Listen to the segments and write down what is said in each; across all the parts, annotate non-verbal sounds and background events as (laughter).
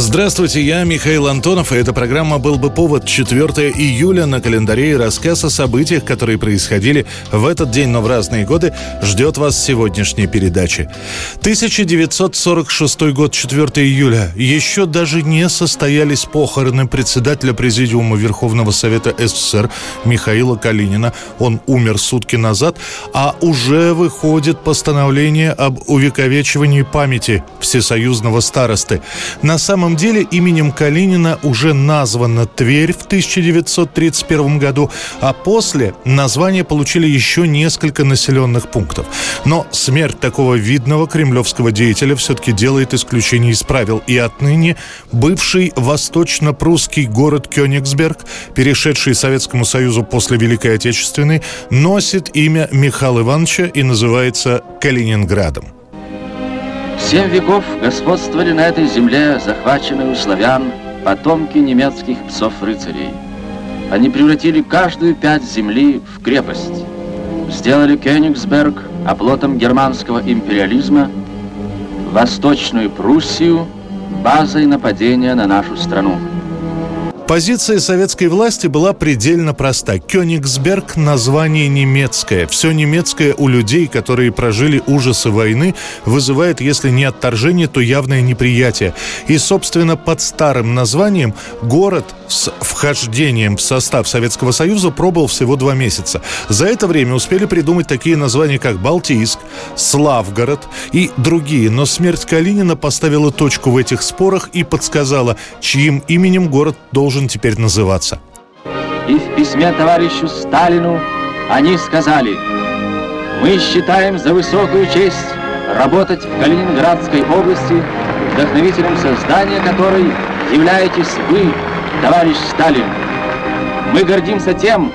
Здравствуйте, я Михаил Антонов, и эта программа «Был бы повод» 4 июля на календаре и рассказ о событиях, которые происходили в этот день, но в разные годы, ждет вас сегодняшней передачи. 1946 год, 4 июля. Еще даже не состоялись похороны председателя Президиума Верховного Совета СССР Михаила Калинина. Он умер сутки назад, а уже выходит постановление об увековечивании памяти всесоюзного старосты. На самом самом деле именем Калинина уже названа Тверь в 1931 году, а после название получили еще несколько населенных пунктов. Но смерть такого видного кремлевского деятеля все-таки делает исключение из правил, и отныне бывший восточно-прусский город Кёнигсберг, перешедший Советскому Союзу после Великой Отечественной, носит имя Михаила Ивановича и называется Калининградом. Семь веков господствовали на этой земле захваченные у славян потомки немецких псов-рыцарей. Они превратили каждую пять земли в крепость, сделали Кёнигсберг оплотом германского империализма, Восточную Пруссию базой нападения на нашу страну. Позиция советской власти была предельно проста. Кёнигсберг – название немецкое. Все немецкое у людей, которые прожили ужасы войны, вызывает, если не отторжение, то явное неприятие. И, собственно, под старым названием город с вхождением в состав Советского Союза пробовал всего два месяца. За это время успели придумать такие названия, как Балтийск, Славгород и другие. Но смерть Калинина поставила точку в этих спорах и подсказала, чьим именем город должен должен теперь называться. И в письме товарищу Сталину они сказали, мы считаем за высокую честь работать в Калининградской области, вдохновителем создания которой являетесь вы, товарищ Сталин. Мы гордимся тем,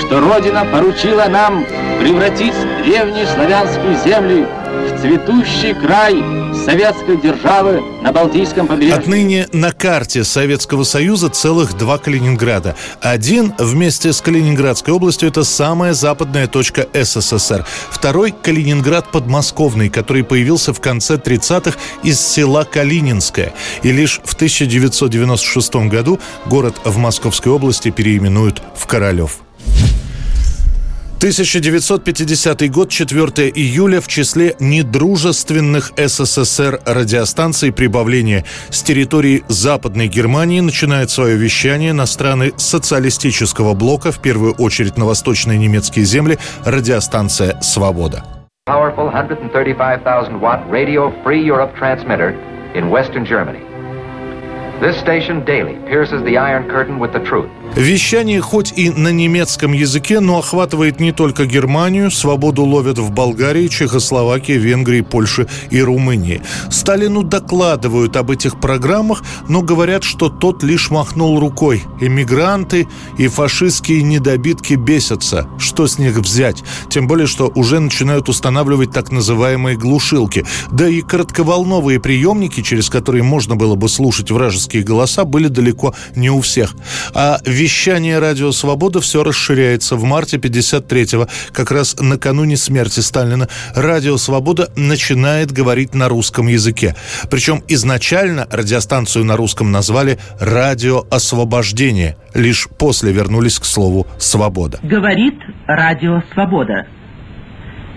что Родина поручила нам превратить древние славянские земли в цветущий край советской державы на Балтийском побережье. Отныне на карте Советского Союза целых два Калининграда. Один вместе с Калининградской областью это самая западная точка СССР. Второй – Калининград подмосковный, который появился в конце 30-х из села Калининское. И лишь в 1996 году город в Московской области переименуют в Королев. 1950 год, 4 июля, в числе недружественных СССР радиостанций прибавления с территории Западной Германии начинает свое вещание на страны социалистического блока, в первую очередь на восточные немецкие земли, радиостанция «Свобода». Powerful 135,000 watt radio free Europe transmitter in Western Germany. This station daily pierces the Iron Curtain with the truth. Вещание хоть и на немецком языке, но охватывает не только Германию. Свободу ловят в Болгарии, Чехословакии, Венгрии, Польше и Румынии. Сталину докладывают об этих программах, но говорят, что тот лишь махнул рукой. Эмигранты и фашистские недобитки бесятся. Что с них взять? Тем более, что уже начинают устанавливать так называемые глушилки. Да и коротковолновые приемники, через которые можно было бы слушать вражеские голоса, были далеко не у всех. А вещание «Радио Свобода» все расширяется. В марте 53-го, как раз накануне смерти Сталина, «Радио Свобода» начинает говорить на русском языке. Причем изначально радиостанцию на русском назвали «Радио Освобождение». Лишь после вернулись к слову «Свобода». Говорит «Радио Свобода».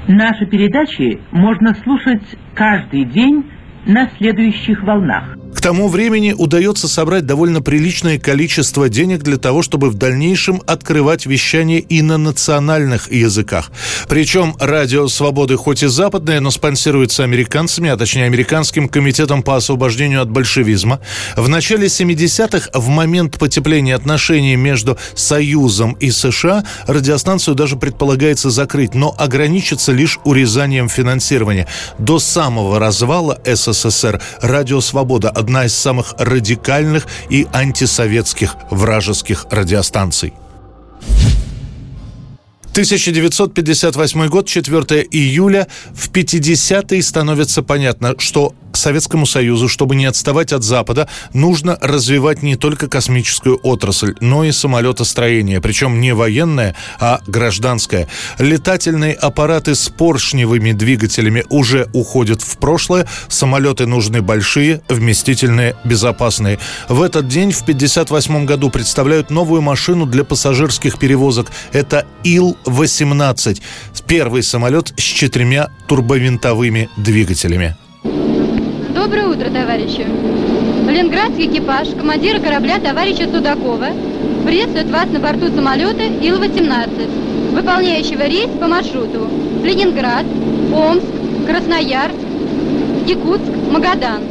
Наши передачи можно слушать каждый день на следующих волнах тому времени удается собрать довольно приличное количество денег для того, чтобы в дальнейшем открывать вещание и на национальных языках. Причем радио «Свободы» хоть и западное, но спонсируется американцами, а точнее американским комитетом по освобождению от большевизма. В начале 70-х, в момент потепления отношений между Союзом и США, радиостанцию даже предполагается закрыть, но ограничится лишь урезанием финансирования. До самого развала СССР радио «Свобода» одна из самых радикальных и антисоветских вражеских радиостанций. 1958 год, 4 июля. В 50-е становится понятно, что Советскому Союзу, чтобы не отставать от Запада, нужно развивать не только космическую отрасль, но и самолетостроение. Причем не военное, а гражданское. Летательные аппараты с поршневыми двигателями уже уходят в прошлое. Самолеты нужны большие, вместительные, безопасные. В этот день, в 1958 году, представляют новую машину для пассажирских перевозок. Это Ил 18 Первый самолет с четырьмя турбовинтовыми двигателями. Доброе утро, товарищи. Ленинградский экипаж командира корабля товарища Судакова приветствует вас на борту самолета Ил-18, выполняющего рейс по маршруту Ленинград, Омск, Красноярск, Якутск, Магадан.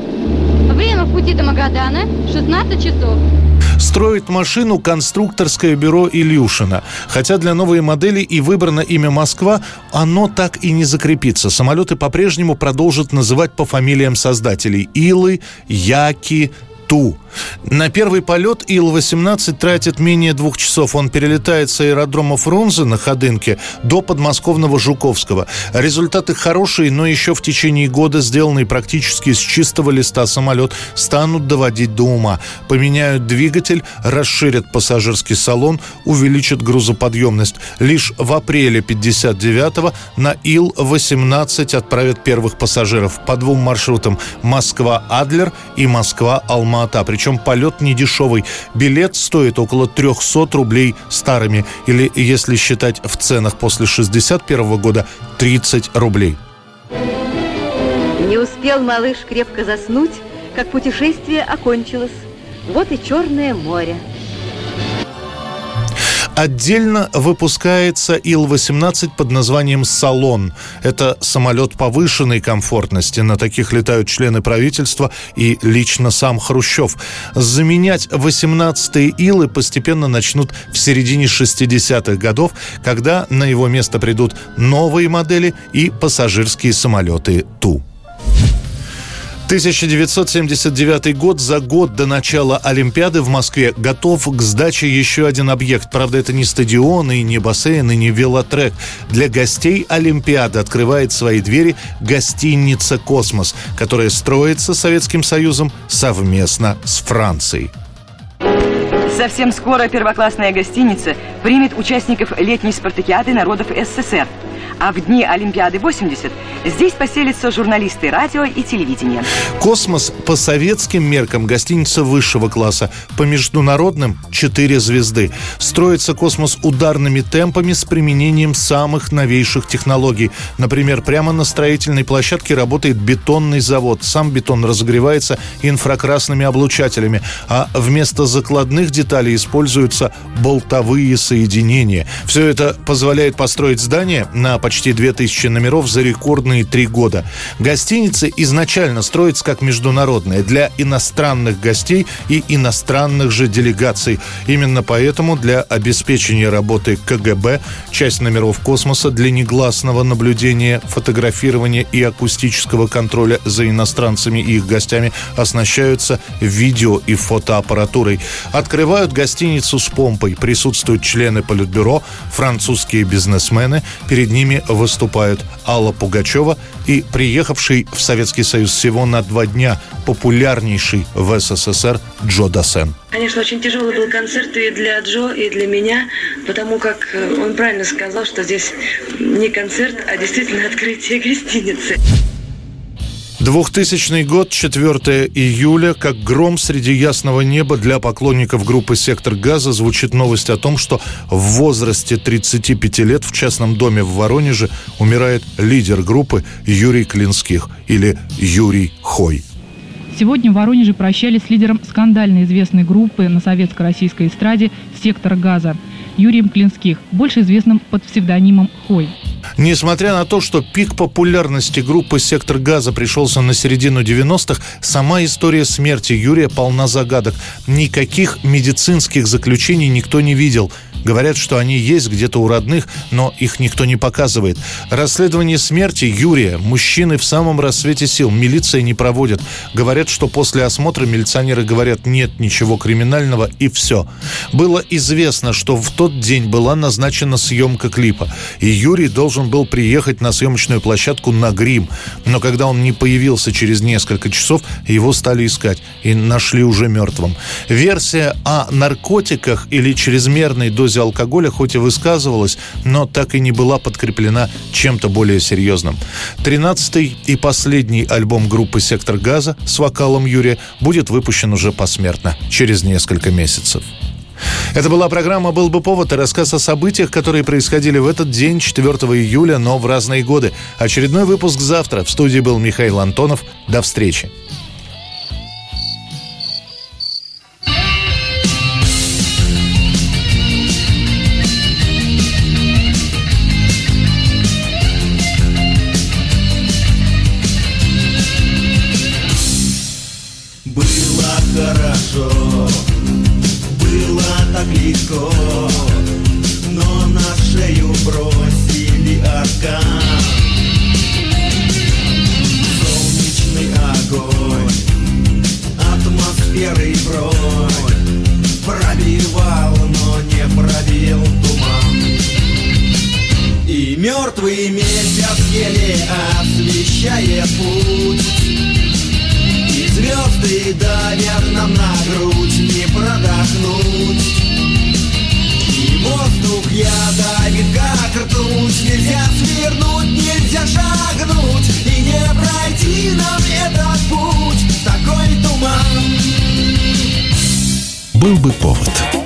Время в пути до Магадана 16 часов. Строит машину конструкторское бюро Илюшина. Хотя для новой модели и выбрано имя Москва, оно так и не закрепится. Самолеты по-прежнему продолжат называть по фамилиям создателей. Илы, Яки, Ту. На первый полет Ил-18 тратит менее двух часов. Он перелетает с аэродрома Фрунзе на Ходынке до подмосковного Жуковского. Результаты хорошие, но еще в течение года сделанный практически с чистого листа самолет станут доводить до ума. Поменяют двигатель, расширят пассажирский салон, увеличат грузоподъемность. Лишь в апреле 59-го на Ил-18 отправят первых пассажиров по двум маршрутам Москва-Адлер и Москва-Алма-Ата. Причем причем полет не дешевый. Билет стоит около 300 рублей старыми, или, если считать в ценах после 61 года, 30 рублей. Не успел малыш крепко заснуть, как путешествие окончилось. Вот и Черное море. Отдельно выпускается Ил-18 под названием «Салон». Это самолет повышенной комфортности. На таких летают члены правительства и лично сам Хрущев. Заменять 18-е Илы постепенно начнут в середине 60-х годов, когда на его место придут новые модели и пассажирские самолеты Ту. 1979 год, за год до начала Олимпиады в Москве готов к сдаче еще один объект. Правда, это не стадион, и не бассейн, и не велотрек. Для гостей Олимпиады открывает свои двери гостиница «Космос», которая строится Советским Союзом совместно с Францией. Совсем скоро первоклассная гостиница примет участников летней спартакиады народов СССР – а в дни Олимпиады 80 здесь поселятся журналисты радио и телевидения. Космос по советским меркам гостиница высшего класса, по международным – 4 звезды. Строится космос ударными темпами с применением самых новейших технологий. Например, прямо на строительной площадке работает бетонный завод. Сам бетон разогревается инфракрасными облучателями, а вместо закладных деталей используются болтовые соединения. Все это позволяет построить здание на почти почти 2000 номеров за рекордные три года. Гостиница изначально строится как международная для иностранных гостей и иностранных же делегаций. Именно поэтому для обеспечения работы КГБ часть номеров космоса для негласного наблюдения, фотографирования и акустического контроля за иностранцами и их гостями оснащаются видео и фотоаппаратурой. Открывают гостиницу с помпой. Присутствуют члены Политбюро, французские бизнесмены. Перед ними выступают Алла Пугачева и приехавший в Советский Союз всего на два дня популярнейший в СССР Джо Дасен. Конечно, очень тяжелый был концерт и для Джо, и для меня, потому как э, он правильно сказал, что здесь не концерт, а действительно (laughs) открытие гостиницы. 2000 год, 4 июля, как гром среди ясного неба для поклонников группы «Сектор газа» звучит новость о том, что в возрасте 35 лет в частном доме в Воронеже умирает лидер группы Юрий Клинских или Юрий Хой. Сегодня в Воронеже прощались с лидером скандально известной группы на советско-российской эстраде «Сектор газа» Юрием Клинских, больше известным под псевдонимом Хой. Несмотря на то, что пик популярности группы «Сектор газа» пришелся на середину 90-х, сама история смерти Юрия полна загадок. Никаких медицинских заключений никто не видел. Говорят, что они есть где-то у родных, но их никто не показывает. Расследование смерти Юрия мужчины в самом рассвете сил. Милиция не проводит. Говорят, что после осмотра милиционеры говорят, нет ничего криминального и все. Было известно, что в тот день была назначена съемка клипа. И Юрий должен был приехать на съемочную площадку на грим. Но когда он не появился через несколько часов, его стали искать и нашли уже мертвым. Версия о наркотиках или чрезмерной дозе алкоголя хоть и высказывалась, но так и не была подкреплена чем-то более серьезным. Тринадцатый и последний альбом группы «Сектор газа» с вокалом Юрия будет выпущен уже посмертно, через несколько месяцев. Это была программа «Был бы повод» и рассказ о событиях, которые происходили в этот день, 4 июля, но в разные годы. Очередной выпуск завтра. В студии был Михаил Антонов. До встречи. Еле освещает путь. И звезды давят нам на грудь, не продохнуть. И воздух ядовит, как ртуть, нельзя свернуть, нельзя шагнуть, и не пройти нам этот путь, такой туман. Был бы повод.